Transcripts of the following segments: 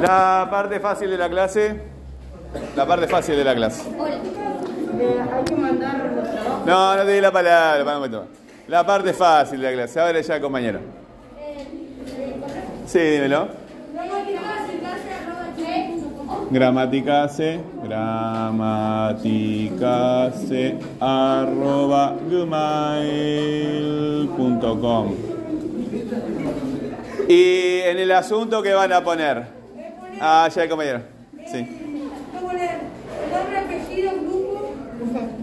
La parte fácil de la clase. La parte fácil de la clase. No, no te di la palabra. para un momento. La parte fácil de la clase. Ahora ya, compañero. Sí, dímelo. Gramaticase, gramaticase, arroba gmail.com. Y en el asunto que van a poner. Ah, ya, compañero. Sí.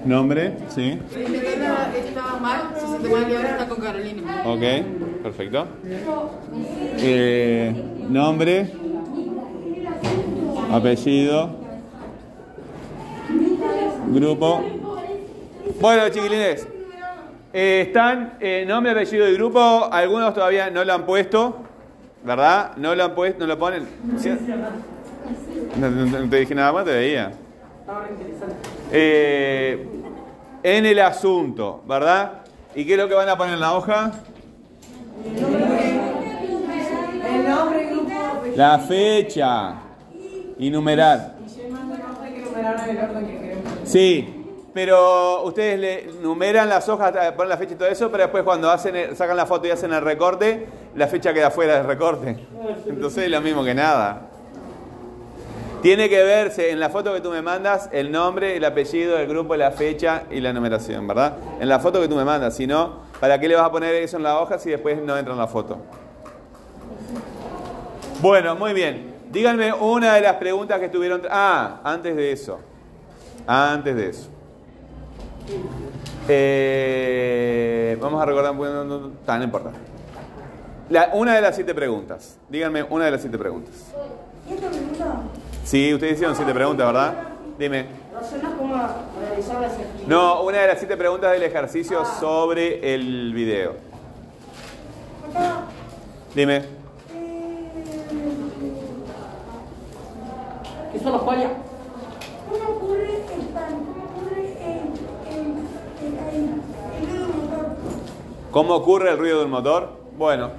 Nombre, sí. Ok, perfecto. Eh, nombre, apellido, grupo. Bueno, chiquilines, eh, están eh, nombre, apellido y grupo. Algunos todavía no lo han puesto, ¿verdad? No lo han puesto, no lo ponen. ¿Sí? No, no- no te dije nada más, te veía. Eh, en el asunto, ¿verdad? ¿Y qué es lo que van a poner en la hoja? El nombre, grupo. La fecha y numerar. Y se manda una hoja que numerar en el orden que queremos. Sí, pero ustedes le numeran las hojas, eh, ponen la fecha y todo eso, pero después cuando hacen sacan la foto y hacen el recorte, la fecha queda fuera del recorte. Entonces es lo mismo que nada. Tiene que verse en la foto que tú me mandas el nombre, el apellido, el grupo, la fecha y la numeración, ¿verdad? En la foto que tú me mandas, si no, ¿para qué le vas a poner eso en la hoja si después no entra en la foto? Bueno, muy bien. Díganme una de las preguntas que estuvieron... Ah, antes de eso. Antes de eso. Eh, vamos a recordar un poco... No, no, no importa. La- una de las siete preguntas. Díganme una de las siete preguntas. Sí, ustedes hicieron siete preguntas, ¿verdad? Dime. No, una de las siete preguntas del ejercicio sobre el video. Dime. ¿Qué son los payas? ¿Cómo ocurre el ruido del motor? Bueno,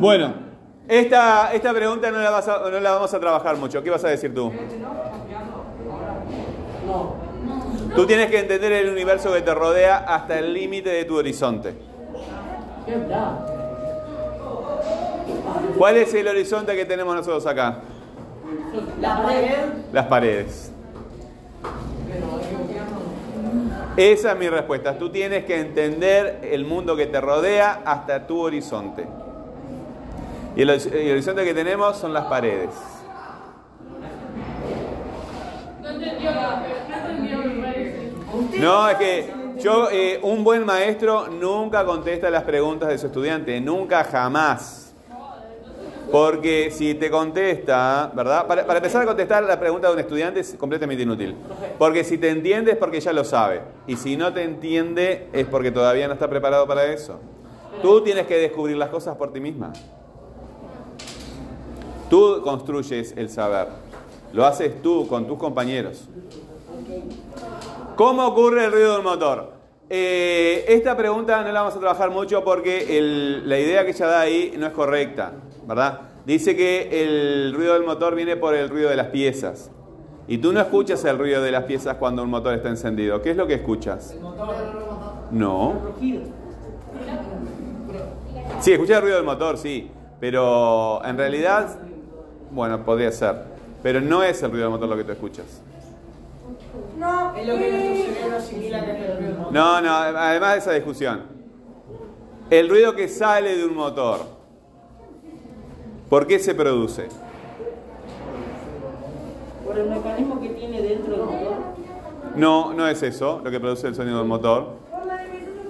bueno. Esta, esta pregunta no la, no la vamos a trabajar mucho. ¿Qué vas a decir tú? Tú tienes que entender el universo que te rodea hasta el límite de tu horizonte. ¿Cuál es el horizonte que tenemos nosotros acá? La pared. Las paredes. Esa es mi respuesta. Tú tienes que entender el mundo que te rodea hasta tu horizonte. Y el horizonte que tenemos son las paredes. No, es que yo, eh, un buen maestro nunca contesta las preguntas de su estudiante, nunca jamás. Porque si te contesta, ¿verdad? Para, para empezar a contestar la pregunta de un estudiante es completamente inútil. Porque si te entiende es porque ya lo sabe. Y si no te entiende es porque todavía no está preparado para eso. Tú tienes que descubrir las cosas por ti misma. Tú construyes el saber. Lo haces tú con tus compañeros. ¿Cómo ocurre el ruido del motor? Eh, esta pregunta no la vamos a trabajar mucho porque el- la idea que ella da ahí no es correcta, ¿verdad? Dice que el ruido del motor viene por el ruido de las piezas. Y tú no escuchas el ruido de las piezas cuando un motor está encendido. ¿Qué es lo que escuchas? No. Sí, escuchas el ruido del motor, sí. Pero en realidad, bueno, podría ser. Pero no es el ruido del motor lo que tú escuchas. No, Es lo que nuestro cerebro asimila que es el ruido. No, no, además de esa discusión. El ruido que sale de un motor, ¿por qué se produce? Por el mecanismo que tiene dentro del motor. No, no es eso lo que produce el sonido del motor.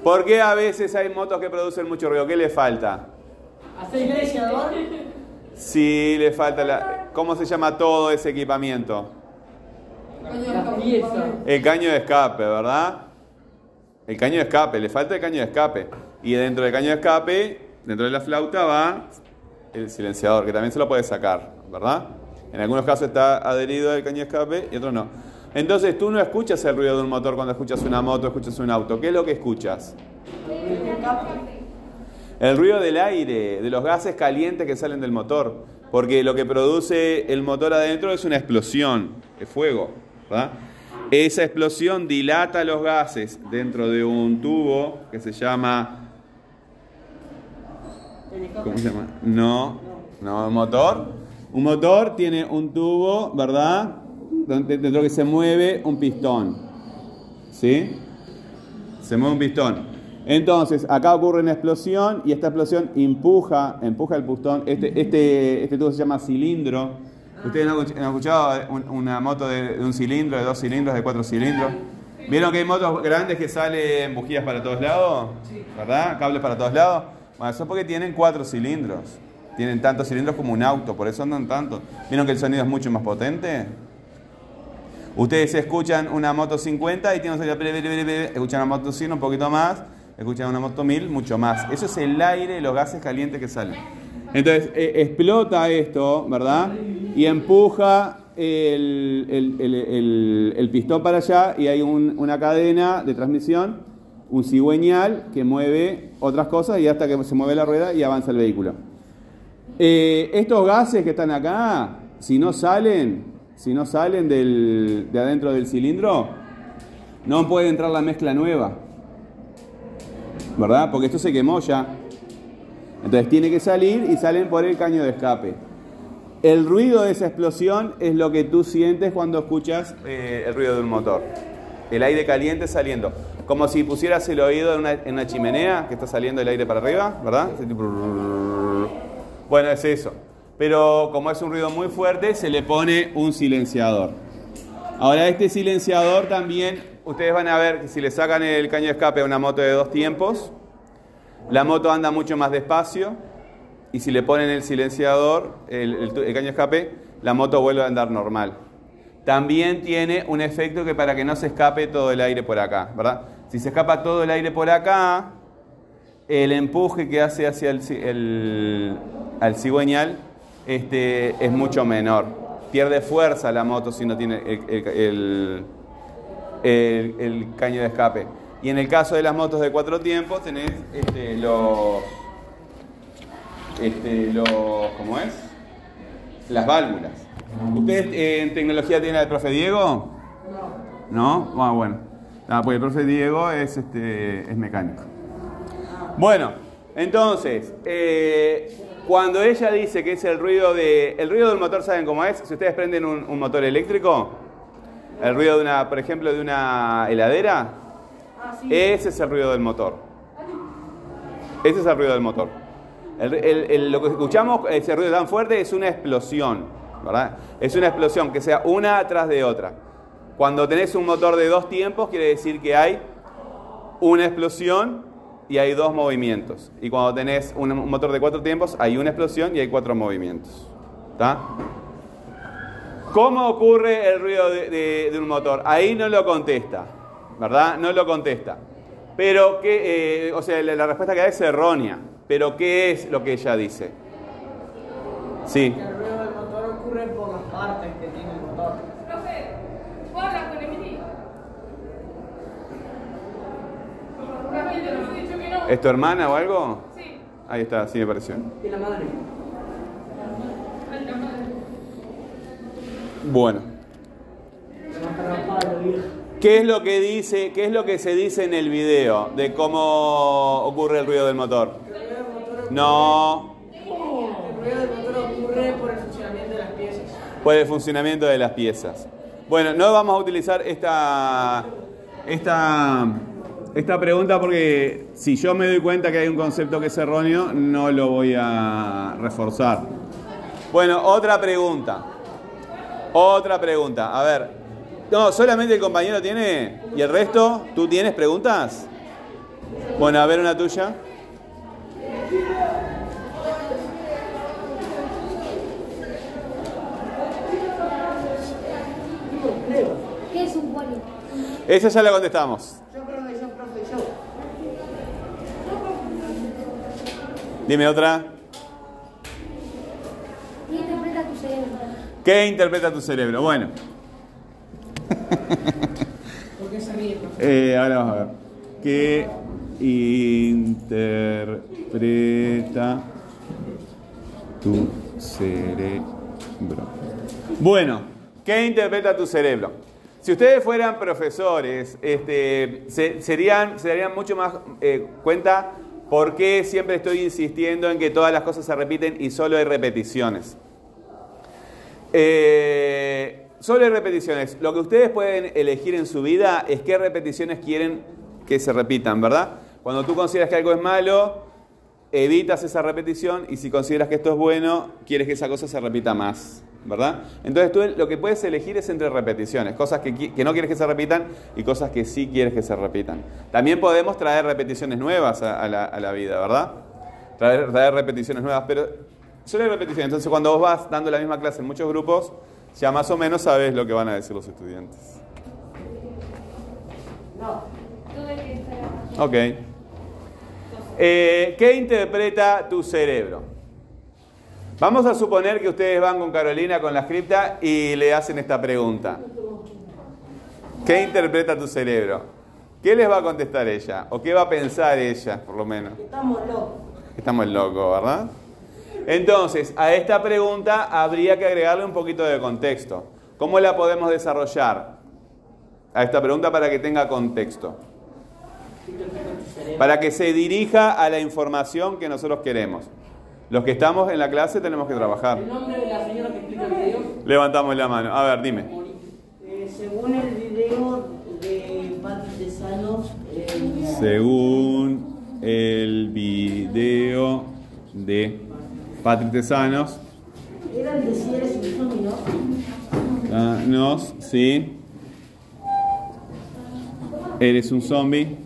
¿Por qué a veces hay motos que producen mucho ruido? ¿Qué le falta? ¿Hace silenciador? Sí, le falta la... ¿Cómo se llama todo ese equipamiento? El caño de escape, ¿verdad? El caño de escape, le falta el caño de escape. Y dentro del caño de escape, dentro de la flauta va el silenciador, que también se lo puede sacar, ¿verdad? En algunos casos está adherido al caño de escape y otros no. Entonces tú no escuchas el ruido de un motor cuando escuchas una moto, escuchas un auto. ¿Qué es lo que escuchas? El ruido del aire, de los gases calientes que salen del motor. Porque lo que produce el motor adentro es una explosión, es fuego. Esa explosión dilata los gases dentro de un tubo que se llama. ¿Cómo se llama? No, no, motor. Un motor tiene un tubo, ¿verdad? Dentro que se mueve un pistón. ¿Sí? Se mueve un pistón. Entonces, acá ocurre una explosión y esta explosión empuja, empuja el pistón. Este, este, este tubo se llama cilindro. ¿Ustedes no han escuch- han escuchado un- una moto de, un cilindro, de dos cilindros, de cuatro cilindros? ¿Vieron que hay motos grandes que salen bujías para todos lados? ¿Verdad? Cables para todos lados. Bueno, eso es porque tienen cuatro cilindros. Tienen tantos cilindros como un auto, por eso andan tanto. ¿Vieron que el sonido es mucho más potente? Ustedes escuchan una moto 50 y tienen un sonido, escuchan una moto 100 un poquito más, escuchan una moto 1000 mucho más. Eso es el aire los gases calientes que salen. Entonces eh, explota esto, ¿verdad? Y empuja el, el- el- pistón para allá y hay un- una cadena de transmisión, un cigüeñal que mueve otras cosas y hasta que se mueve la rueda y avanza el vehículo. Eh, estos gases que están acá, si no salen, si no salen del- de adentro del cilindro, no puede entrar la mezcla nueva. ¿Verdad? Porque esto se quemó ya. Entonces tiene que salir y salen por el caño de escape. El ruido de esa explosión es lo que tú sientes cuando escuchas eh, el ruido de un motor. El aire caliente saliendo. Como si pusieras el oído en una, en una chimenea que está saliendo el aire para arriba, ¿verdad? Bueno, es eso. Pero como es un ruido muy fuerte, se le pone un silenciador. Ahora, este silenciador también, ustedes van a ver que si le sacan el caño de escape a una moto de dos tiempos, la moto anda mucho más despacio y si le ponen el silenciador, el, el el caño escape, la moto vuelve a andar normal. También tiene un efecto que para que no se escape todo el aire por acá, ¿verdad? Si se escapa todo el aire por acá, el empuje que hace hacia el, ci- el- al cigüeñal este, es mucho menor. Pierde fuerza la moto si no tiene el caño de escape. Y en el caso de las motos de cuatro tiempos tenés este, los, este, los, ¿cómo es? Las válvulas. ¿Ustedes eh, en tecnología tienen al profe Diego? No. ¿No? Ah, bueno. Ah, pues el profe Diego es, este, es mecánico. Bueno, entonces, eh, cuando ella dice que es el ruido de. El ruido del motor, ¿saben cómo es? Si ustedes prenden un, un motor eléctrico, el ruido de una, por ejemplo, de una heladera, ese es el ruido del motor. Ese es el ruido del motor. Lo que escuchamos, ese ruido tan fuerte, es una explosión, ¿verdad? Es una explosión que sea una atrás de otra. Cuando tenés un motor de dos tiempos, quiere decir que hay una explosión y hay dos movimientos. Y cuando tenés un motor de cuatro tiempos, hay una explosión y hay cuatro movimientos. ¿Está? ¿Cómo ocurre el ruido de, un motor? Ahí no lo contesta, ¿verdad? No lo contesta. Pero que, eh, o sea, la respuesta que da es errónea. Pero ¿qué es lo que ella dice? Sí. El ruido del motor ocurre por las partes que tiene el motor. Profe, ¿puedo hablar con Emily? ¿Es tu hermana o algo? Sí. Ahí está, sí me pareció. Y la madre. Ay, la madre. Bueno. ¿Qué es lo que dice, qué es lo que se dice en el video de cómo ocurre el ruido del motor? El ruido del motor No, El ruido del motor ocurre por el funcionamiento de las piezas. por el funcionamiento de las piezas. Bueno, no vamos a utilizar esta, esta, esta pregunta porque si yo me doy cuenta que hay un concepto que es erróneo, no lo voy a reforzar. Bueno, otra pregunta. Otra pregunta. A ver. No, solamente el compañero tiene. ¿Y el resto? ¿Tú tienes preguntas? Bueno, a ver una tuya. ¿Qué es un poli? Esa ya la contestamos. Yo, profe, yo, profe, yo. Dime otra. ¿Qué interpreta tu cerebro? ¿Qué interpreta tu cerebro? Bueno. Porque se ríe. Eh, ahora vamos a ver. ¿Qué interpreta tu cerebro? Bueno, ¿qué interpreta tu cerebro? Si ustedes fueran profesores, este, se, serían, se darían mucho más eh, cuenta por qué siempre estoy insistiendo en que todas las cosas se repiten y solo hay repeticiones. Eh, solo hay repeticiones. Lo que ustedes pueden elegir en su vida es qué repeticiones quieren que se repitan, ¿verdad? Cuando tú consideras que algo es malo, evitas esa repetición y si consideras que esto es bueno, quieres que esa cosa se repita más, ¿verdad? Entonces tú lo que puedes elegir es entre repeticiones, cosas que, que no quieres que se repitan y cosas que sí quieres que se repitan. También podemos traer repeticiones nuevas a, a la, a la vida, ¿verdad? Traer, traer repeticiones nuevas, pero solo hay repeticiones. Entonces cuando vos vas dando la misma clase en muchos grupos, ya más o menos sabes lo que van a decir los estudiantes. Tuve que estar. Ok. Eh, ¿Qué interpreta tu cerebro? Vamos a suponer que ustedes van con Carolina con la cripta y le hacen esta pregunta. ¿Qué interpreta tu cerebro? ¿Qué les va a contestar ella? ¿O qué va a pensar ella, por lo menos? Estamos locos. Estamos locos, ¿verdad? Entonces, a esta pregunta habría que agregarle un poquito de contexto. ¿Cómo la podemos desarrollar? A esta pregunta para que tenga contexto. Para que se dirija a la información que nosotros queremos. Los que estamos en la clase tenemos que trabajar. El nombre de la señora que explica el video. Levantamos la mano. A ver, dime. Eh, según el video de Pati Tesanos, eh, Según el video de Patrick Tesanos, era el de si eres un zombie, ¿no? Ah, nos, sí. Eres un zombie.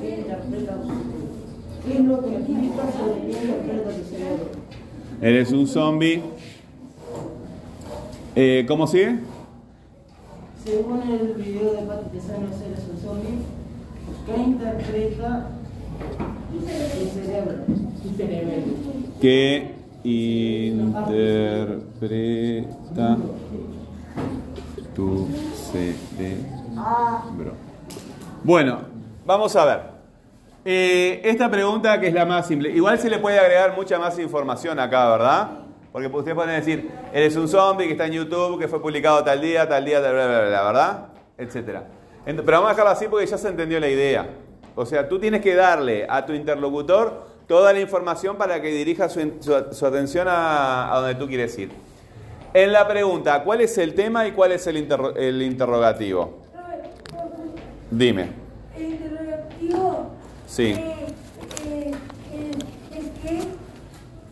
¿Qué interpreta? Eres un zombie. Eh, ¿Cómo sigue? Según el video de Pati Tesanos, eres un zombie. ¿Qué interpreta tu cerebro? Tu cerebro. ¿Qué interpreta tu cerebro? Bueno, vamos a ver. Eh, esta pregunta que es la más simple. Igual se le puede agregar mucha más información acá, ¿verdad? Porque ustedes pueden decir, eres un zombie que está en YouTube, que fue publicado tal día, tal día, tal, bla, bla, bla, ¿verdad? Etcétera. Pero vamos a dejarlo así porque ya se entendió la idea. O sea, tú tienes que darle a tu interlocutor toda la información para que dirija su, atención a, donde tú quieres ir. En la pregunta, ¿cuál es el tema y cuál es el, interro- el interrogativo? Dime. Sí. el, el qué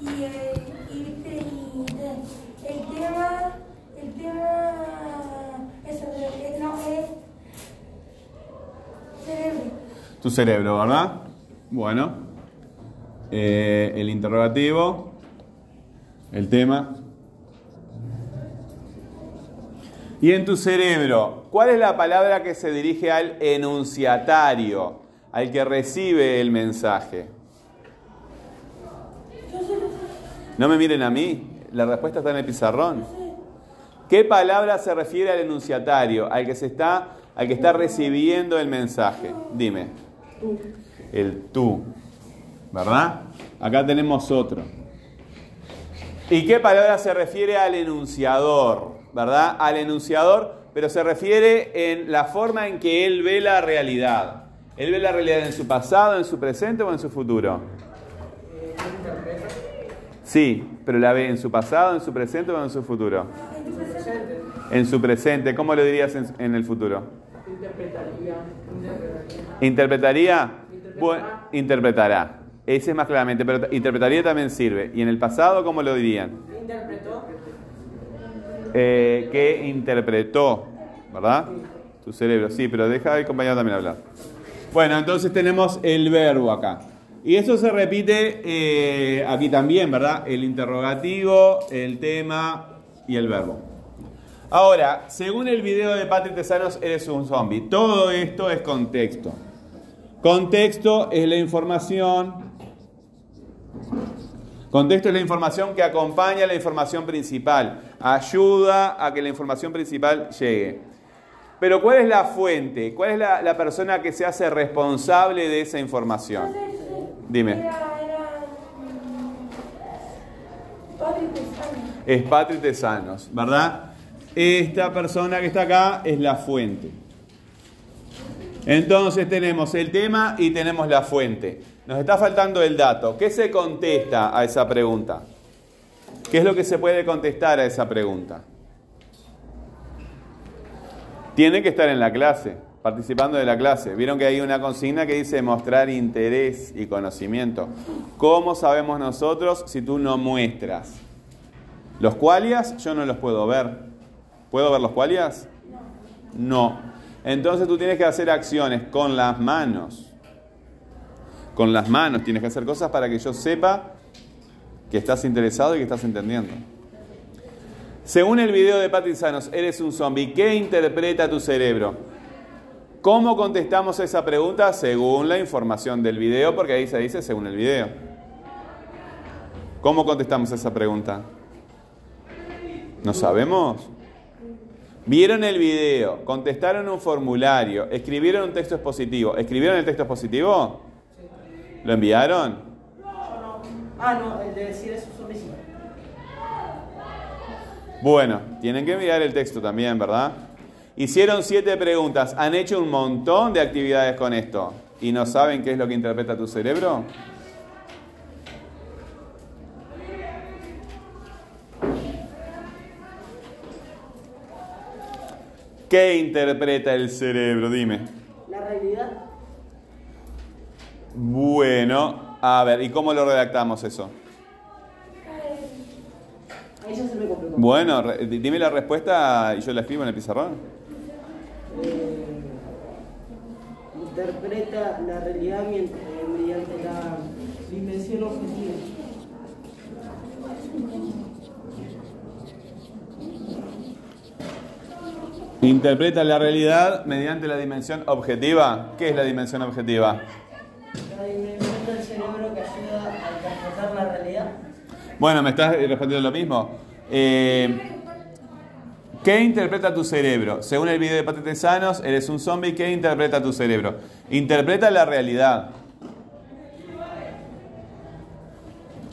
y el, y, viste, y de- el tema. El tema. Eso, no, es. Cerebro. Tu cerebro, ¿verdad? Bueno. Eh, el interrogativo. El tema. Y en tu cerebro, ¿cuál es la palabra que se dirige al enunciatario, al que recibe el mensaje? No me miren a mí, la respuesta está en el pizarrón. ¿Qué palabra se refiere al enunciatario, al que se está, al que está recibiendo el mensaje? Dime. El tú. ¿Verdad? Acá tenemos otro. ¿Y qué palabra se refiere al enunciador? ¿Verdad? Al enunciador, pero se refiere en la forma en que él ve la realidad. ¿Él ve la realidad en su pasado, en su presente o en su futuro? Sí, pero la ve en su pasado, en su presente o en su futuro. En su presente, ¿cómo lo dirías en, en el futuro? Interpretaría. Interpretaría. Bueno, interpretará. Ese es más claramente, pero interpretaría también sirve. ¿Y en el pasado cómo lo dirían? Interpretó. Eh, que interpretó, ¿verdad? Tu cerebro, sí, pero deja al compañero también hablar. Bueno, entonces tenemos el verbo acá. Y eso se repite eh, aquí también, ¿verdad? El interrogativo, el tema y el verbo. Ahora, según el video de Patrick Tesanos, eres un zombie. Todo esto es contexto. Contexto es la información. Contexto es la información que acompaña a la información principal. ayuda a que la información principal llegue. Pero ¿cuál es la fuente? ¿Cuál es la, la persona que se hace responsable de esa información? Dime. Mm. Es Patri Tesanos, ¿verdad? Esta persona que está acá es la fuente. Entonces tenemos el tema y tenemos la fuente. Nos está faltando el dato. ¿Qué se contesta a esa pregunta? ¿Qué es lo que se puede contestar a esa pregunta? Tiene que estar en la clase, participando de la clase. Vieron que hay una consigna que dice mostrar interés y conocimiento. ¿Cómo sabemos nosotros si tú no muestras? Los cualias yo no los puedo ver. ¿Puedo ver los cualias? No. Entonces tú tienes que hacer acciones con las manos. Con las manos tienes que hacer cosas para que yo sepa que estás interesado y que estás entendiendo. Según el video de Patrick Sanos, eres un zombie. ¿Qué interpreta tu cerebro? ¿Cómo contestamos esa pregunta? Según la información del video, porque ahí se dice según el video. ¿Cómo contestamos esa pregunta? ¿No sabemos? Vieron el video, contestaron un formulario, escribieron un texto expositivo. ¿Escribieron el texto expositivo? ¿Lo enviaron? Ah, no, el de decir eso vecinos. Bueno, tienen que enviar el texto también, ¿verdad? Hicieron siete preguntas, han hecho un montón de actividades con esto y no saben qué es lo que interpreta tu cerebro. ¿Qué interpreta el cerebro? Dime. La realidad. Bueno, a ver, ¿y cómo lo redactamos eso? Ya se me complicó. Bueno, re- dime la respuesta y yo la escribo en el pizarrón. Eh, interpreta la realidad mien- eh, mediante la dimensión objetiva. Interpreta la realidad mediante la dimensión objetiva. ¿Qué es la dimensión objetiva? La dimensión del cerebro que ayuda a interpretar la realidad. Bueno, me estás respondiendo lo mismo. Eh, ¿Qué interpreta tu cerebro? Según el video de Patrick Sanos, eres un zombie. ¿Qué interpreta tu cerebro? Interpreta la realidad.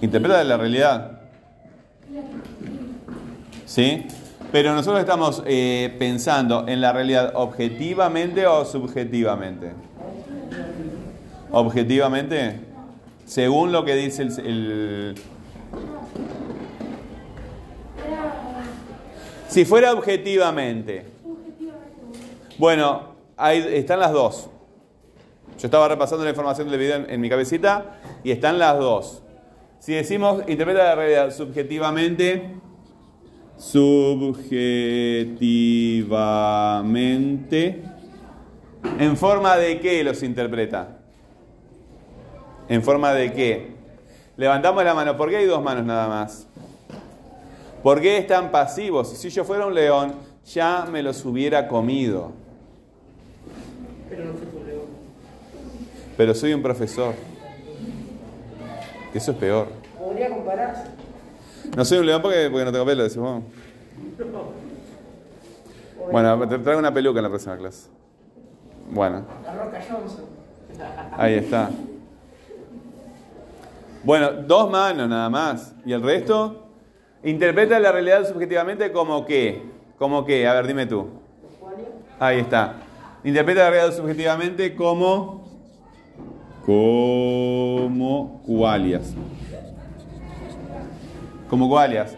Interpreta la realidad. ¿Sí? Pero nosotros estamos eh, pensando en la realidad objetivamente o subjetivamente. Objetivamente, según lo que dice el- Si fuera objetivamente. Bueno, están las dos. Yo estaba repasando la información del video en, en mi cabecita y están las dos. Si decimos interpreta la realidad subjetivamente, subjetivamente, ¿en forma de qué los interpreta? ¿En forma de qué? Levantamos la mano. ¿Por qué hay dos manos nada más? ¿Por qué están pasivos? Si yo fuera un león, ya me los hubiera comido. Pero no se tu león. Pero soy un profesor. Eso es peor. Podría compararse. No soy un león porque, porque no tengo pelo, decís vos. Bueno, te traigo una peluca en la próxima clase. Bueno, La Roca Johnson. ahí está. Bueno, dos manos nada más. ¿Y el resto? Interpreta la realidad subjetivamente como qué. ¿Como qué? A ver, dime tú. Ahí está. Interpreta la realidad subjetivamente como. Como cualias. Como cualias.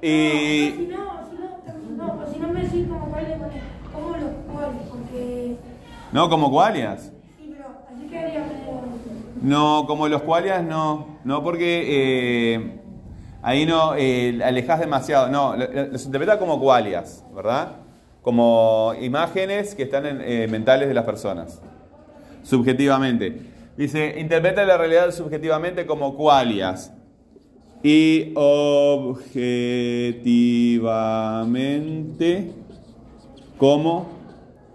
Si Y. no, si no, no, si no me decís como cuáles, como los cuáles, porque. No, como cualias. Sí, pero así quedaría. No, como los cualias no. No, porque eh, ahí no eh, alejas demasiado. No, lo- lo- los interpreta como cualias, ¿verdad? Como imágenes que están en, eh, mentales de las personas. Subjetivamente. Dice, interpreta la realidad subjetivamente como cualias. Y objetivamente como,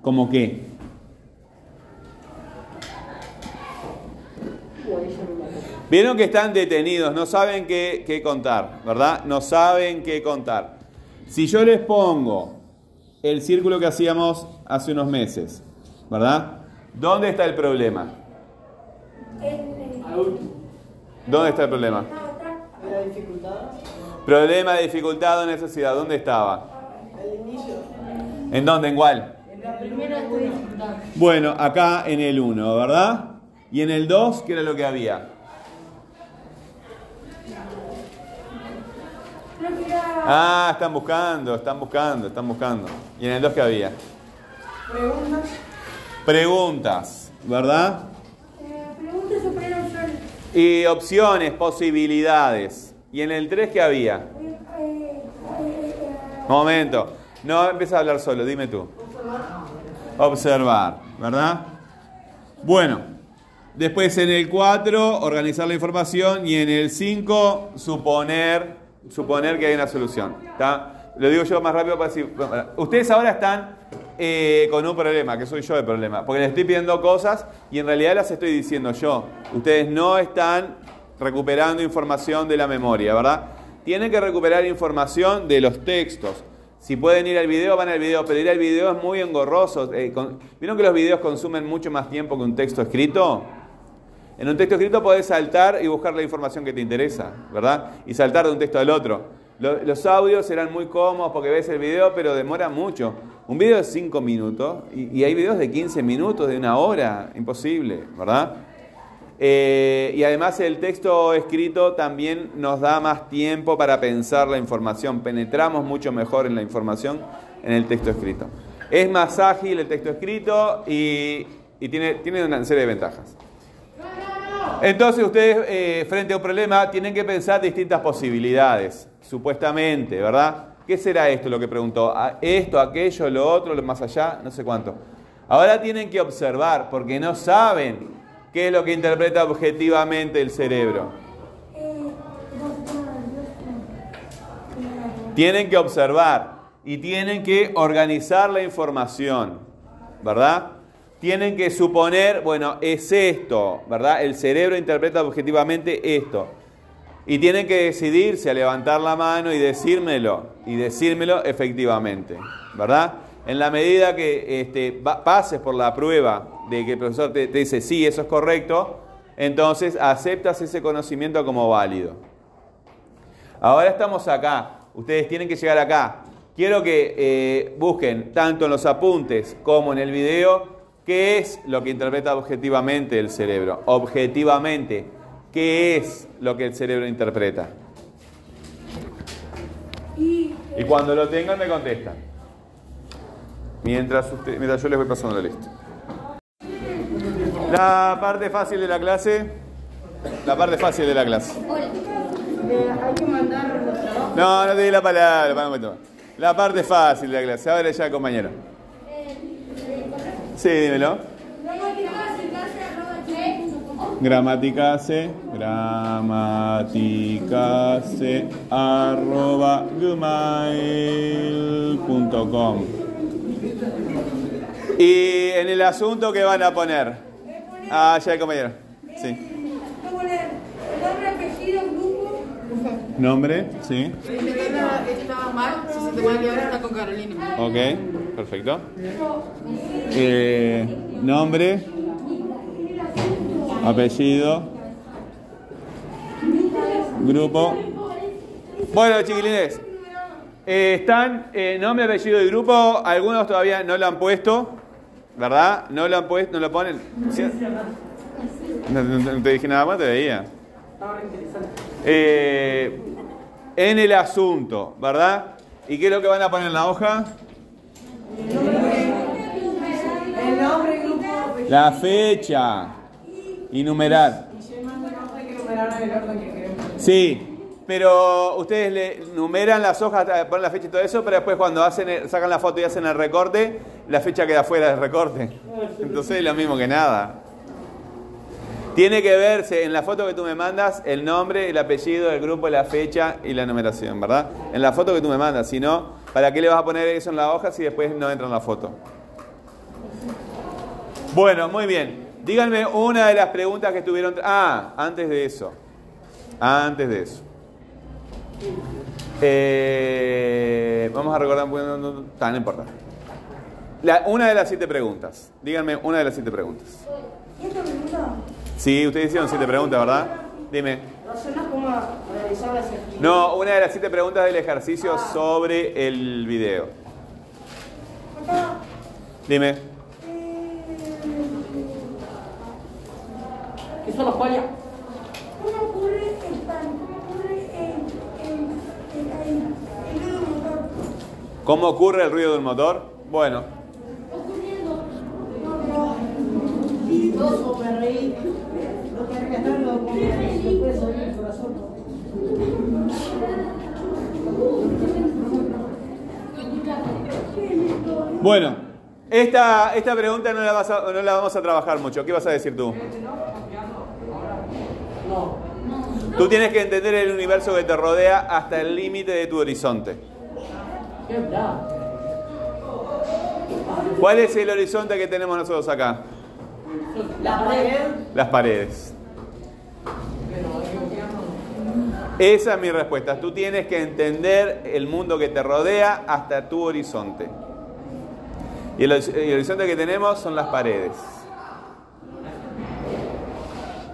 como qué. Uh, ahí ya me mató. Vieron que están detenidos, no saben qué, qué contar, ¿verdad? No saben qué contar. Si yo les pongo el círculo que hacíamos hace unos meses, ¿verdad? ¿Dónde está el problema? ¿Dónde está el problema? Problema, dificultad o necesidad. ¿Dónde estaba? ¿En dónde? ¿En cuál? Bueno, acá en el 1, ¿verdad? Y en el 2, ¿qué era lo que había? Creo que era. Ah, están buscando, están buscando, están buscando. ¿Y en el 2 qué había? Preguntas. Preguntas, ¿verdad? Eh, preguntas o opciones. Y opciones, posibilidades. ¿Y en el 3 qué había? Eh, eh, eh, Momento. No empieza a hablar solo, dime tú. Observar, ¿verdad? Bueno, después en el 4, organizar la información y en el 5, suponer, suponer que hay una solución. Lo digo yo más rápido para decir, ustedes ahora están eh, con un problema, que soy yo el problema, porque les estoy pidiendo cosas y en realidad las estoy diciendo yo. Ustedes no están recuperando información de la memoria, ¿verdad? Tienen que recuperar información de los textos. Si pueden ir al video, van al video, pero ir al video es muy engorroso. Eh, ¿Vieron que los videos consumen mucho más tiempo que un texto escrito? En un texto escrito podés saltar y buscar la información que te interesa, ¿verdad? Y saltar de un texto al otro. Lo- los audios serán muy cómodos porque ves el video, pero demora mucho. Un video de 5 minutos y, y hay videos de 15 minutos, de una hora, imposible, ¿verdad? Eh, y además el texto escrito también nos da más tiempo para pensar la información. Penetramos mucho mejor en la información en el texto escrito. Es más ágil el texto escrito y, y tiene, tiene una serie de ventajas. Entonces ustedes eh, frente a un problema tienen que pensar distintas posibilidades, supuestamente, ¿verdad? ¿Qué será esto lo que preguntó? ¿A- ¿Esto, aquello, lo otro, lo más allá? No sé cuánto. Ahora tienen que observar porque no saben qué es lo que interpreta objetivamente el cerebro. Tienen que observar y tienen que organizar la información, ¿verdad? Tienen que suponer, bueno, es esto, ¿verdad? El cerebro interpreta objetivamente esto. Y tienen que decidirse a levantar la mano y decírmelo, y decírmelo efectivamente, ¿verdad? En la medida que este, pases por la prueba de que el profesor te, te dice, sí, eso es correcto, entonces aceptas ese conocimiento como válido. Ahora estamos acá. Ustedes tienen que llegar acá. Quiero que eh, busquen tanto en los apuntes como en el video qué es lo que interpreta objetivamente el cerebro. Objetivamente, ¿qué es lo que el cerebro interpreta? Y Y cuando lo tengan me contestan. Mientras, usted- mientras yo les voy pasando la lista. La parte fácil de la clase. La parte fácil de la clase. Eh, hay que mandar los trabajos. No, no te di la palabra, para un momento más. La parte fácil de la clase. Ahora ya, compañero. Sí, dímelo. Gramática C, arroba gmail.com. Y en el asunto que van a poner. Ah, ya, compañero. Sí. voy a poner el nombre, apellido, grupo. Nombre, sí. Estaba, estaba mal, si se te puede quedar está con Carolina. Ok, perfecto. Eh, nombre, apellido, grupo. Bueno, chiquilines, eh, están eh, nombre, apellido y grupo. Algunos todavía no lo han puesto, ¿verdad? No lo han puesto, no lo ponen. ¿Sí? No, no- no te dije nada más, te veía. Ahora interesante. Eh, en el asunto, ¿verdad? ¿Y qué es lo que van a poner en la hoja? El nombre, grupo. La fecha y numerar. Y si manda una hoja hay que numerar en el orden que queremos. Sí, pero ustedes le numeran las hojas, eh, ponen la fecha y todo eso, pero después cuando hacen el- sacan la foto y hacen el recorte, la fecha queda fuera del recorte. Entonces es lo mismo que nada. Tiene que verse en la foto que tú me mandas el nombre, el apellido, el grupo, la fecha y la numeración, ¿verdad? En la foto que tú me mandas, si no, ¿para qué le vas a poner eso en la hoja si después no entra en la foto? Bueno, muy bien. Díganme una de las preguntas que estuvieron... Ah, antes de eso. Antes de eso. Eh, vamos a recordar, bueno, no, no, no importa. La- una de las siete preguntas. Díganme una de las siete preguntas. Sí, ustedes hicieron siete preguntas, ¿verdad? Dime. Razonas cómo realizar las actividades. No, una de las siete preguntas del ejercicio sobre el video. Papá, Dime. eh, ¿Qué son los cuales? ¿cómo ocurre el pan? ¿Cómo ocurre el, el, el, el, el ruido del motor? ¿Cómo ocurre el ruido de un motor? Bueno, reí. Lo que el corazón. bueno. Esta, esta pregunta no la, vas a- no la vamos a trabajar mucho. ¿Qué vas a decir tú? Tú tienes que entender el universo que te rodea hasta el límite de tu horizonte. ¿Cuál es el horizonte que tenemos nosotros acá? La pared. Las paredes. Esa es mi respuesta. Tú tienes que entender el mundo que te rodea hasta tu horizonte. Y el, horiz- el horizonte que tenemos son las paredes.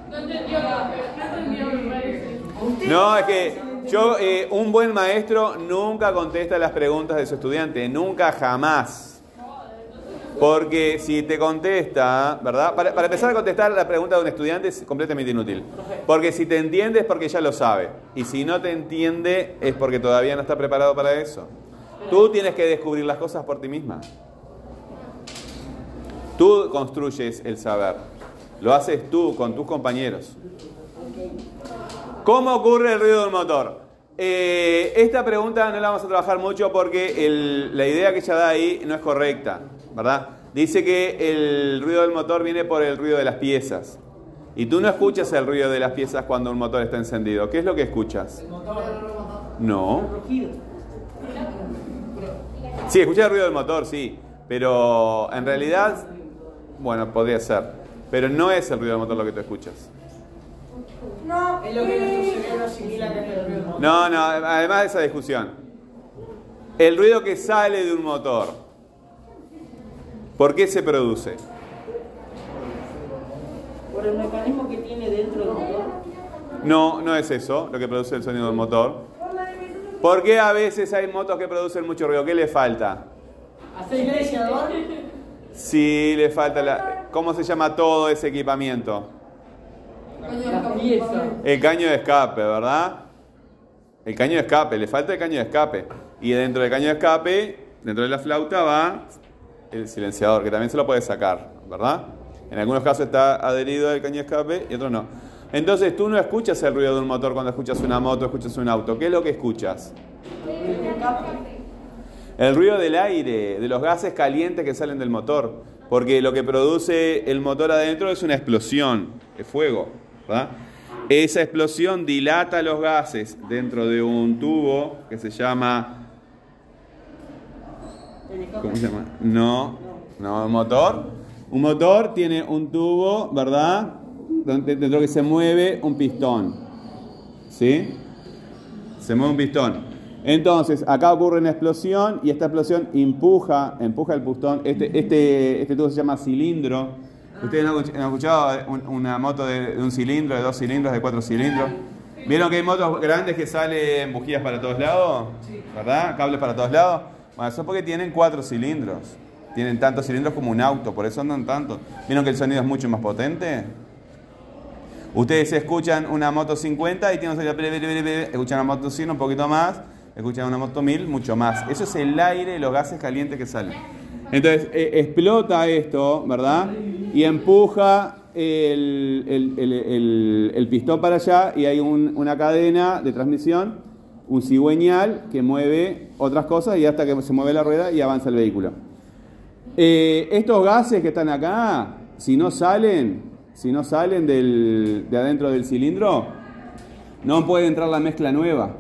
No entendió, no entendió, me parece. No, es que yo, eh, un buen maestro nunca contesta las preguntas de su estudiante, nunca jamás. Porque si te contesta, ¿verdad? Para, para empezar a contestar la pregunta de un estudiante es completamente inútil. Porque si te entiende es porque ya lo sabe. Y si no te entiende es porque todavía no está preparado para eso. Tú tienes que descubrir las cosas por ti misma. Tú construyes el saber. Lo haces tú con tus compañeros. ¿Cómo ocurre el ruido del motor? Eh, esta pregunta no la vamos a trabajar mucho porque el- la idea que ella da ahí no es correcta, ¿verdad? Dice que el ruido del motor viene por el ruido de las piezas. Y tú no escuchas el ruido de las piezas cuando un motor está encendido. ¿Qué es lo que escuchas? No. Rugido. Sí, escuchas el ruido del motor, sí. Pero en realidad, bueno, podría ser. Pero no es el ruido del motor lo que tú escuchas. No, Es lo que nuestro eh, cerebro asimila desde el ruido. No, no, además de esa discusión. El ruido que sale de un motor. ¿Por qué se produce? Por el mecanismo que tiene dentro del motor. No, no es eso lo que produce el sonido del motor. ¿Por qué a veces hay motos que producen mucho ruido? ¿Qué le falta? ¿Hacer silenciador? Sí, le falta la... ¿Cómo se llama todo ese equipamiento? El caño de escape, ¿verdad? El caño de escape, le falta el caño de escape. Y dentro del caño de escape, dentro de la flauta va el silenciador, que también se lo puede sacar, ¿verdad? En algunos casos está adherido al caño escape y otros no. Entonces tú no escuchas el ruido de un motor cuando escuchas una moto, escuchas un auto. ¿Qué es lo que escuchas? El ruido del aire, de los gases calientes que salen del motor. Porque lo que produce el motor adentro es una explosión, es fuego. ¿verdad? Esa explosión dilata los gases dentro de un tubo que se llama. ¿Cómo se llama? No, no, un motor. Un motor tiene un tubo, ¿verdad? Donde- Dentro que se mueve un pistón. ¿Sí? Se mueve un pistón. Entonces, acá ocurre una explosión y esta explosión empuja, empuja el pistón. Este, este, este tubo se llama cilindro. ¿Ustedes no han escuchado un- una moto de, de un cilindro, de dos cilindros, de cuatro cilindros? ¿Vieron que hay motos grandes que salen bujías para todos lados? ¿Verdad? Cables para todos lados. Bueno, eso es porque tienen cuatro cilindros. Tienen tantos cilindros como un auto, por eso andan tanto. ¿Vieron que el sonido es mucho más potente? Ustedes escuchan una moto 50 y tienen escuchan una moto 100 un poquito más, escuchan una moto 1000 mucho más. Eso es el aire, los gases calientes que salen. Entonces eh, explota esto, ¿verdad? Y empuja el- el- el- el pistón para allá y hay un- una cadena de transmisión, un cigüeñal que mueve otras cosas y hasta que se mueve la rueda y avanza el vehículo. Eh, estos gases que están acá, si no salen, si no salen del- de adentro del cilindro, no puede entrar la mezcla nueva.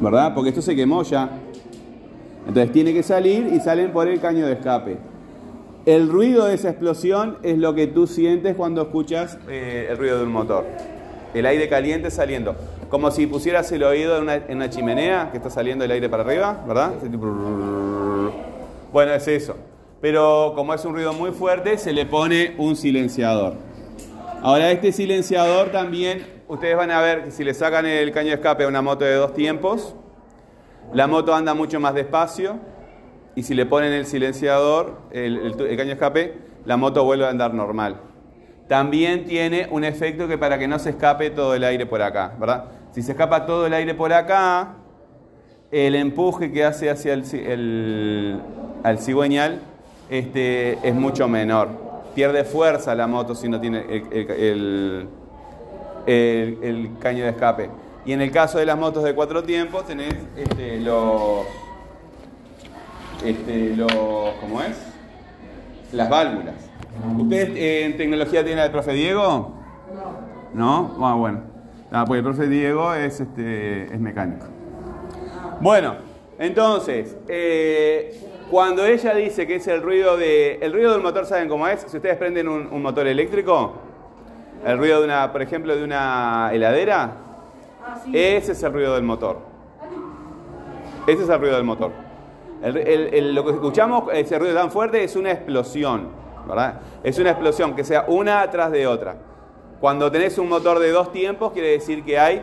¿Verdad? Porque esto se quemó ya. Entonces tiene que salir y salen por el caño de escape. El ruido de esa explosión es lo que tú sientes cuando escuchas eh, el ruido de un motor. El aire caliente saliendo. Como si pusieras el oído en una, en una chimenea que está saliendo el aire para arriba, ¿verdad? Bueno, es eso. Pero como es un ruido muy fuerte, se le pone un silenciador. Ahora, este silenciador también, ustedes van a ver que si le sacan el caño de escape a una moto de dos tiempos, la moto anda mucho más despacio y si le ponen el silenciador, el, el el caño de escape, la moto vuelve a andar normal. También tiene un efecto que para que no se escape todo el aire por acá, ¿verdad? Si se escapa todo el aire por acá, el empuje que hace hacia el, al cigüeñal este, es mucho menor. Pierde fuerza la moto si no tiene el, el- el- el- el caño de escape. Y en el caso de las motos de cuatro tiempos tenés este, los, este, los, ¿cómo es? Las válvulas. ¿Ustedes eh, en tecnología tienen al profe Diego? No. ¿No? Ah, bueno. Ah, pues el profe Diego es, este, es mecánico. Bueno, entonces, eh, cuando ella dice que es el ruido de. El ruido del motor, ¿saben cómo es? Si ustedes prenden un, un motor eléctrico, el ruido de una, por ejemplo, de una heladera, ese es el ruido del motor. Ese es el ruido del motor. El- el- el- lo que escuchamos, ese ruido tan fuerte, es una explosión, ¿verdad? Es una explosión que sea una atrás de otra. Cuando tenés un motor de dos tiempos, quiere decir que hay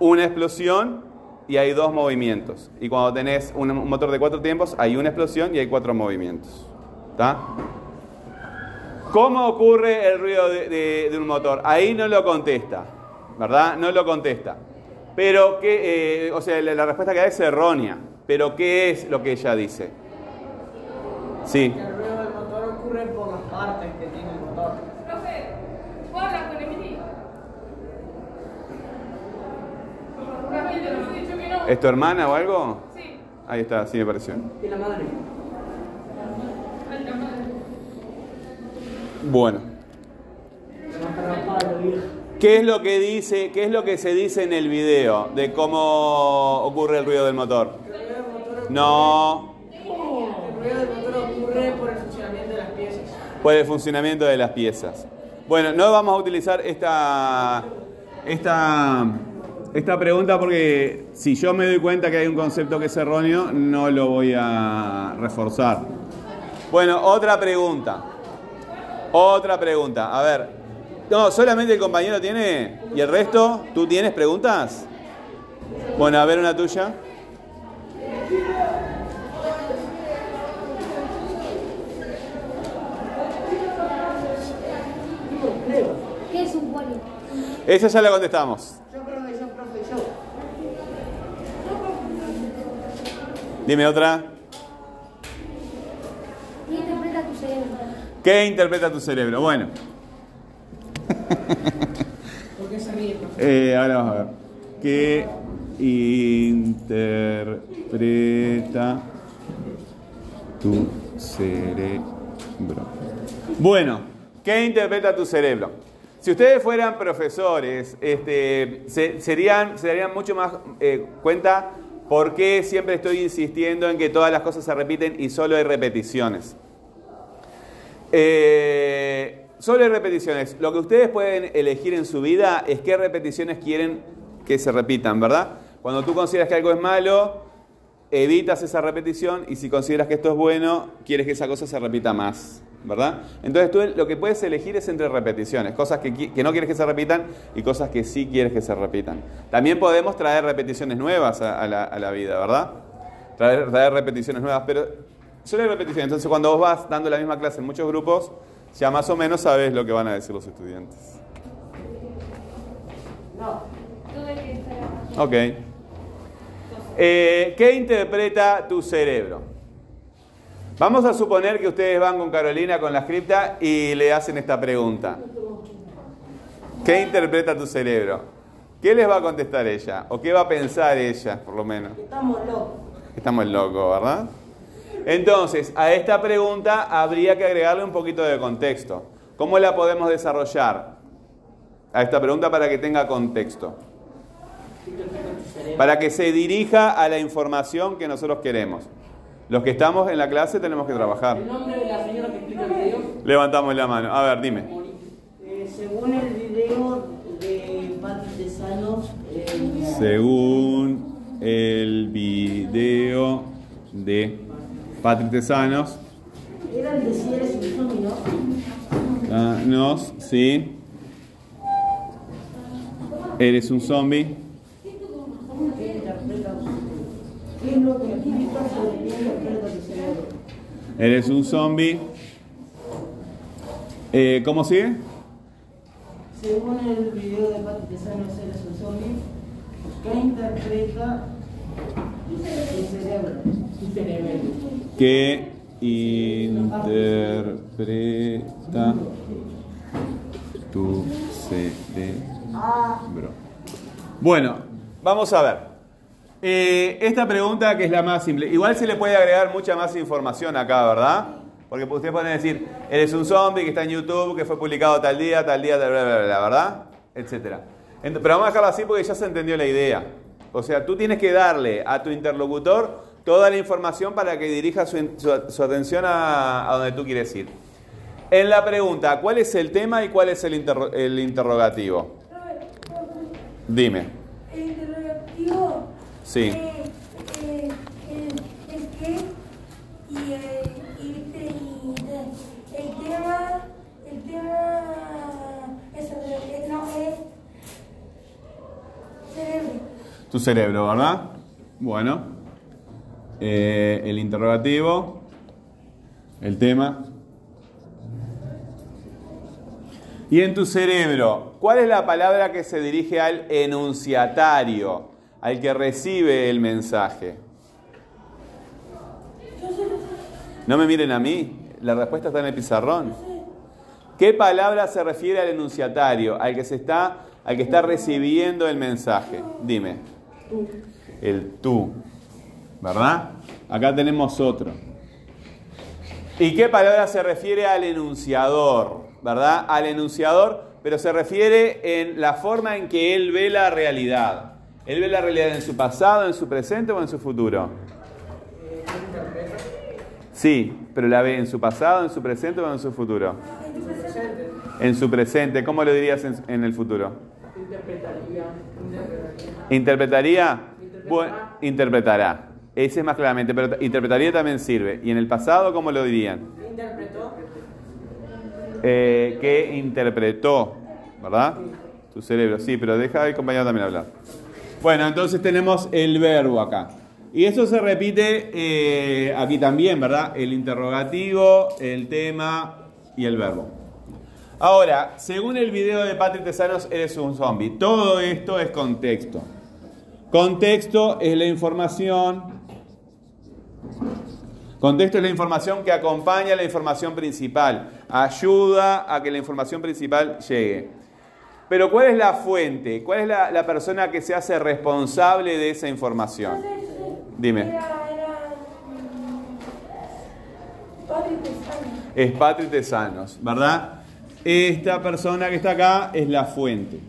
una explosión y hay dos movimientos. Y cuando tenés un, motor de cuatro tiempos, hay una explosión y hay cuatro movimientos. ¿Está? ¿Cómo ocurre el ruido de, un motor? Ahí no lo contesta, ¿verdad? No lo contesta. Pero que, eh, o sea, la, la respuesta que da es errónea. Pero ¿qué es lo que ella dice? Sí. El ruido del motor ocurre por las partes que tiene el motor. Profe, ¿puedo hablar con Emily? Rápido, nos has dicho que no. ¿Es tu hermana o algo? Sí. Ahí está, sí me pareció. Y la madre. Bueno. ¿Qué es lo que dice, qué es lo que se dice en el video de cómo ocurre el ruido del motor? El ruido del motor No, El ruido del motor ocurre por el funcionamiento de las piezas. por el funcionamiento de las piezas. Bueno, no vamos a utilizar esta, esta, esta pregunta porque si yo me doy cuenta que hay un concepto que es erróneo, no lo voy a reforzar. Bueno, otra pregunta. Otra pregunta. A ver. No, solamente el compañero tiene y el resto, ¿tú tienes preguntas? Bueno, a ver una tuya. ¿Qué es un poli? Esa ya la contestamos. Yo creo que yo, profe, yo. Dime otra. ¿Qué interpreta tu cerebro? ¿Qué interpreta tu cerebro? Bueno, ¿Por qué se ríe, eh, ahora vamos a ver. ¿Qué interpreta tu cerebro? Bueno, ¿qué interpreta tu cerebro? Si ustedes fueran profesores, este, se, serían, se darían mucho más eh, cuenta por qué siempre estoy insistiendo en que todas las cosas se repiten y solo hay repeticiones. Eh, solo hay repeticiones. Lo que ustedes pueden elegir en su vida es qué repeticiones quieren que se repitan, ¿verdad? Cuando tú consideras que algo es malo, evitas esa repetición y si consideras que esto es bueno, quieres que esa cosa se repita más, ¿verdad? Entonces tú lo que puedes elegir es entre repeticiones, cosas que, no quieres que se repitan y cosas que sí quieres que se repitan. También podemos traer repeticiones nuevas a, a la, a la vida, ¿verdad? Traer, traer repeticiones nuevas, pero solo hay repeticiones. Entonces cuando vos vas dando la misma clase en muchos grupos, ya más o menos sabes lo que van a decir los estudiantes. ¿Tú de qué estás hablando? Ok. Eh, ¿Qué interpreta tu cerebro? Vamos a suponer que ustedes van con Carolina con la cripta y le hacen esta pregunta. ¿Qué interpreta tu cerebro? ¿Qué les va a contestar ella? ¿O qué va a pensar ella, por lo menos? Estamos locos. Estamos locos, ¿verdad? Entonces, a esta pregunta habría que agregarle un poquito de contexto. ¿Cómo la podemos desarrollar? A esta pregunta para que tenga contexto. Para que se dirija a la información que nosotros queremos. Los que estamos en la clase tenemos que trabajar. El nombre de la señora que explica el video. Levantamos la mano. A ver, dime. Eh, según el video de Pati Tesanos, eh, según el video de Patrick Tesanos, Era el de si eres un zombie, ¿no? Sí. Eres un zombie. ¿Qué interpreta? ¿Qué es lo que activita sobre qué interpreta tu cerebro? Eres un zombie. Eh, ¿Cómo sigue? Según el video de Pati Tesanos, eres un zombie. ¿Qué interpreta tu cerebro? Tu cerebro. que interpreta tu cerebro. Bueno, vamos a ver. Eh, esta pregunta que es la más simple. Igual se le puede agregar mucha más información acá, ¿verdad? Porque ustedes pueden decir, eres un zombie que está en YouTube, que fue publicado tal día, tal día, tal, bla, bla, bla, ¿verdad? Etcétera. Pero vamos a dejarlo así porque ya se entendió la idea. O sea, tú tienes que darle a tu interlocutor toda la información para que dirija su, atención a, a donde tú quieres ir. En la pregunta, ¿cuál es el tema y cuál es el, el interrogativo? Dime. Sí. Tu cerebro, ¿verdad? Bueno. Eh, el interrogativo. El tema. Y en tu cerebro, ¿cuál es la palabra que se dirige al enunciatario, al que recibe el mensaje? No me miren a mí, la respuesta está en el pizarrón. ¿Qué palabra se refiere al enunciatario, al que está, al que está recibiendo el mensaje? Dime. El tú. ¿Verdad? Acá tenemos otro. ¿Y qué palabra se refiere al enunciador? ¿Verdad? Al enunciador, pero se refiere en la forma en que él ve la realidad. ¿Él ve la realidad en su pasado, en su presente o en su futuro? Sí, pero la ve en su pasado, en su presente o en su futuro. En su presente, ¿cómo lo dirías en, en el futuro? Interpretaría. ¿Interpretaría? Bueno, interpretará. Ese es más claramente, pero interpretaría también sirve. ¿Y en el pasado cómo lo dirían? Interpretó. Eh, que interpretó, ¿verdad? Tu cerebro, sí, pero deja al compañero también hablar. Bueno, entonces tenemos el verbo acá. Y eso se repite eh, aquí también, ¿verdad? El interrogativo, el tema y el verbo. Ahora, según el video de Patrick Tesanos, eres un zombie. Todo esto es contexto. Contexto es la información. Contexto es la información que acompaña a la información principal. Ayuda a que la información principal llegue. Pero ¿cuál es la fuente? ¿Cuál es la, persona que se hace responsable de esa información? Dime. Es Patrick Tesanos, ¿verdad? Esta persona que está acá es la fuente.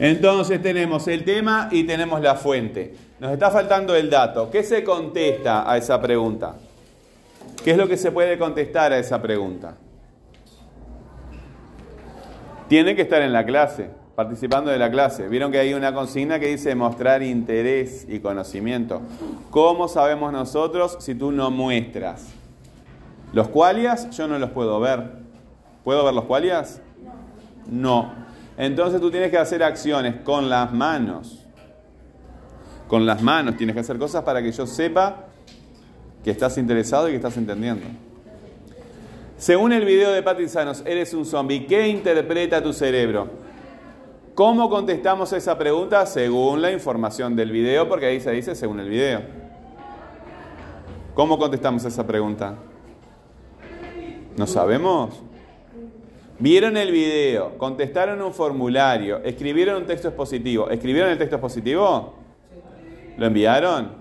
Entonces tenemos el tema y tenemos la fuente. Nos está faltando el dato. ¿Qué se contesta a esa pregunta? ¿Qué es lo que se puede contestar a esa pregunta? Tiene que estar en la clase, participando de la clase. Vieron que hay una consigna que dice mostrar interés y conocimiento. ¿Cómo sabemos nosotros si tú no muestras? Los cualias yo no los puedo ver. ¿Puedo ver los cualias? No. Entonces tú tienes que hacer acciones con las manos. Con las manos tienes que hacer cosas para que yo sepa que estás interesado y que estás entendiendo. Según el video de Patrick Sanos, eres un zombie. ¿Qué interpreta tu cerebro? ¿Cómo contestamos esa pregunta? Según la información del video, porque ahí se dice según el video. ¿Cómo contestamos esa pregunta? ¿No sabemos? Vieron el video, contestaron un formulario, escribieron un texto expositivo. ¿Escribieron el texto expositivo? ¿Lo enviaron?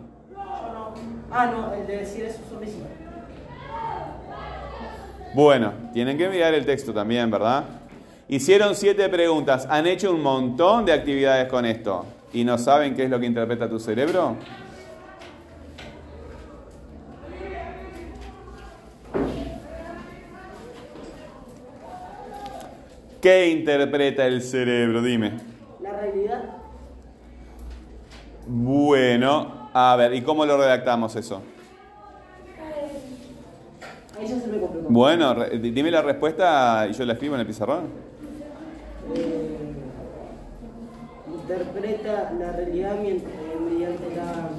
Ah, no, el de decir eso sí. Bueno, tienen que enviar el texto también, ¿verdad? Hicieron siete preguntas, han hecho un montón de actividades con esto y no saben qué es lo que interpreta tu cerebro. ¿Qué interpreta el cerebro? Dime. La realidad. Bueno, a ver, ¿y cómo lo redactamos eso? Ahí ya se me complicó. Bueno, dime la respuesta y yo la escribo en el pizarrón. Eh, interpreta la realidad eh, mediante la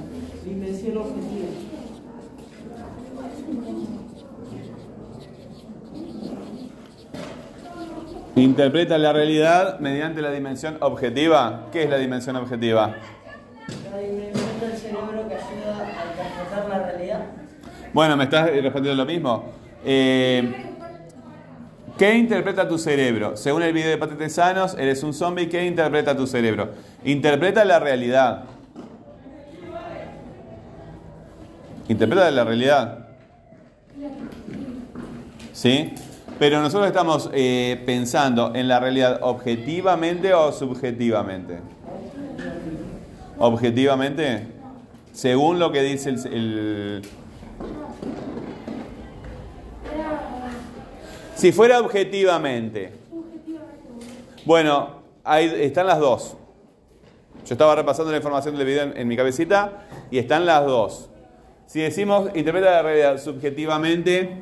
dimensión objetiva. Interpreta la realidad mediante la dimensión objetiva. ¿Qué es la dimensión objetiva? La dimensión del cerebro que ayuda a interpretar la realidad. Bueno, me estás respondiendo lo mismo. Eh, ¿Qué interpreta tu cerebro? Según el video de Patetes Sanos, eres un zombie. ¿Qué interpreta tu cerebro? Interpreta la realidad. Interpreta la realidad. ¿Sí? Pero nosotros estamos eh, pensando en la realidad objetivamente o subjetivamente. Objetivamente, según lo que dice el, Si fuera objetivamente. Bueno, ahí están las dos. Yo estaba repasando la información del video en, mi cabecita y están las dos. Si decimos interpreta la realidad subjetivamente,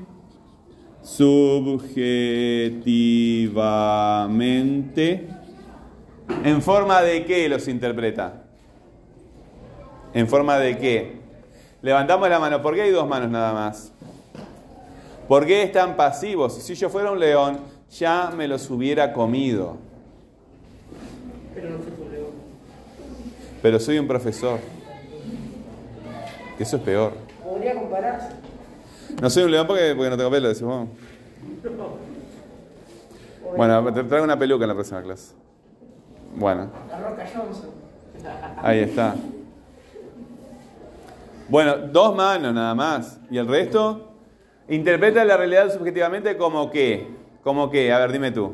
subjetivamente, ¿en forma de qué los interpreta? ¿En forma de qué? Levantamos la mano. ¿Por qué hay dos manos nada más? ¿Por qué están pasivos? Si yo fuera un león, ya me los hubiera comido. Pero no fue tu león. Pero soy un profesor. Eso es peor. Podría compararse. No soy un león porque, porque no tengo pelo, decís vos. Bueno, te traigo una peluca en la próxima clase. Bueno, La Roca Johnson. ahí está. Bueno, dos manos nada más. ¿Y el resto? Interpreta la realidad subjetivamente como qué. ¿Como qué? A ver, dime tú.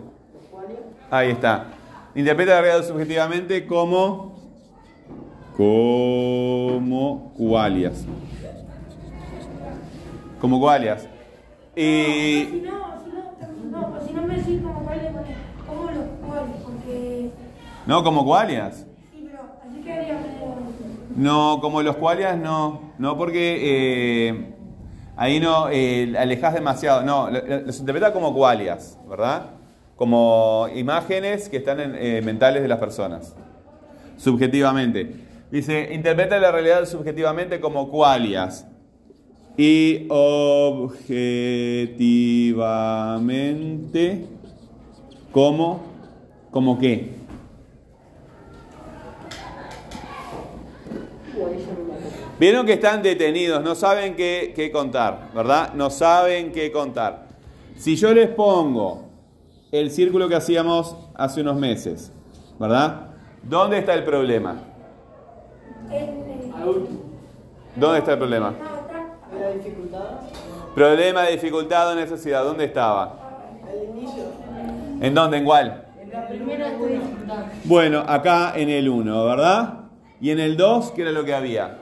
Ahí está. Interpreta la realidad subjetivamente como. Como cualias. Como cualias. Si Y. no, si no, no, si no me decís como cuáles, como los cuáles, porque. No, como cualias. Sí, pero así quedaría como. No, como los cualias no. No, porque eh, ahí no eh, alejas demasiado. No, lo- lo- los interpreta como cualias, ¿verdad? Como imágenes que están en, eh, mentales de las personas. Subjetivamente. Dice, interpreta la realidad subjetivamente como cualias. Y objetivamente como, como qué. Uh, ahí ya me mató. Vieron que están detenidos, no saben qué, qué contar, ¿verdad? No saben qué contar. Si yo les pongo el círculo que hacíamos hace unos meses, ¿verdad? ¿Dónde está el problema? ¿Dónde está el problema? está. ¿Era dificultad? Problema, dificultad o necesidad, ¿dónde estaba? ¿En dónde? ¿En cuál? En la primera está dificultad. Bueno, acá en el 1, ¿verdad? Y en el 2, ¿qué era lo que había?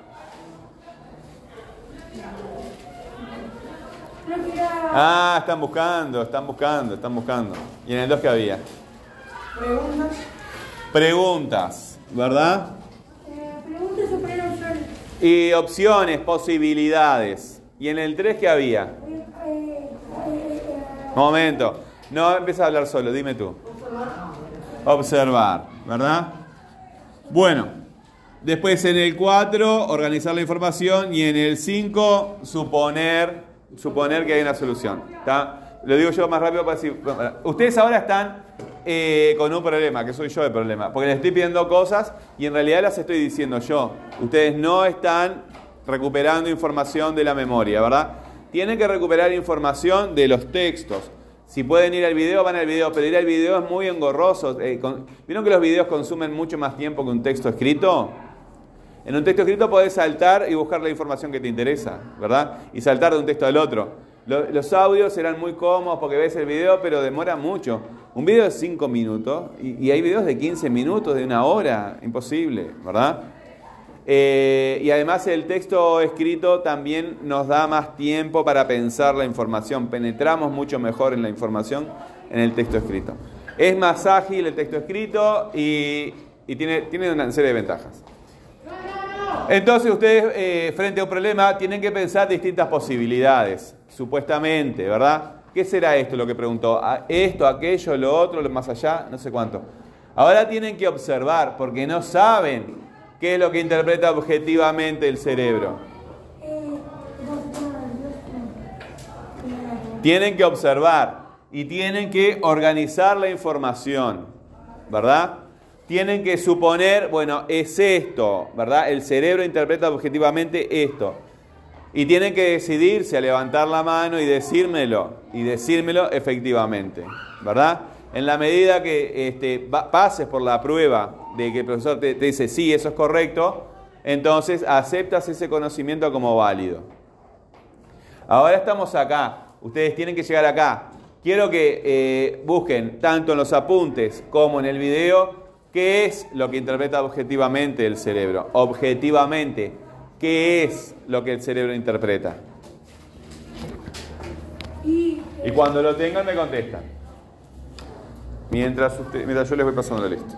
Creo que era. Ah, están buscando, están buscando, están buscando. ¿Y en el 2 qué había? Preguntas. Preguntas, ¿verdad? Eh, preguntas sobre opciones. Y opciones, posibilidades. ¿Y en el 3 qué había? Eh, eh, Momento. No empieza a hablar solo, dime tú. Observar, ¿verdad? Bueno, después en el 4, organizar la información. Y en el 5, suponer, suponer que hay una solución. ¿Está? Lo digo yo más rápido para decir. Ustedes ahora están eh, con un problema, que soy yo el problema. Porque les estoy pidiendo cosas y en realidad las estoy diciendo yo. Ustedes no están recuperando información de la memoria, ¿verdad? Tienen que recuperar información de los textos. Si pueden ir al video, van al video, pero ir al video es muy engorroso. Eh, ¿Vieron que los videos consumen mucho más tiempo que un texto escrito? En un texto escrito podés saltar y buscar la información que te interesa, ¿verdad? Y saltar de un texto al otro. Lo- los audios serán muy cómodos porque ves el video, pero demora mucho. Un video de 5 minutos y, hay videos de 15 minutos, de una hora, imposible, ¿verdad? Eh, y además el texto escrito también nos da más tiempo para pensar la información. Penetramos mucho mejor en la información en el texto escrito. Es más ágil el texto escrito y, tiene una serie de ventajas. Entonces ustedes eh, frente a un problema tienen que pensar distintas posibilidades, supuestamente, ¿verdad? ¿Qué será esto lo que preguntó? ¿A- ¿Esto, aquello, lo otro, lo más allá? No sé cuánto. Ahora tienen que observar porque no saben qué es lo que interpreta objetivamente el cerebro. Tienen que observar y tienen que organizar la información, ¿verdad? Tienen que suponer, bueno, es esto, ¿verdad? El cerebro interpreta objetivamente esto. Y tienen que decidirse a levantar la mano y decírmelo, y decírmelo efectivamente, ¿verdad? En la medida que este, pases por la prueba de que el profesor te, te dice, sí, eso es correcto, entonces aceptas ese conocimiento como válido. Ahora estamos acá. Ustedes tienen que llegar acá. Quiero que eh, busquen tanto en los apuntes como en el video qué es lo que interpreta objetivamente el cerebro. Objetivamente, ¿qué es lo que el cerebro interpreta? Y cuando lo tengan me contestan. Mientras, usted- mientras yo les voy pasando la lista.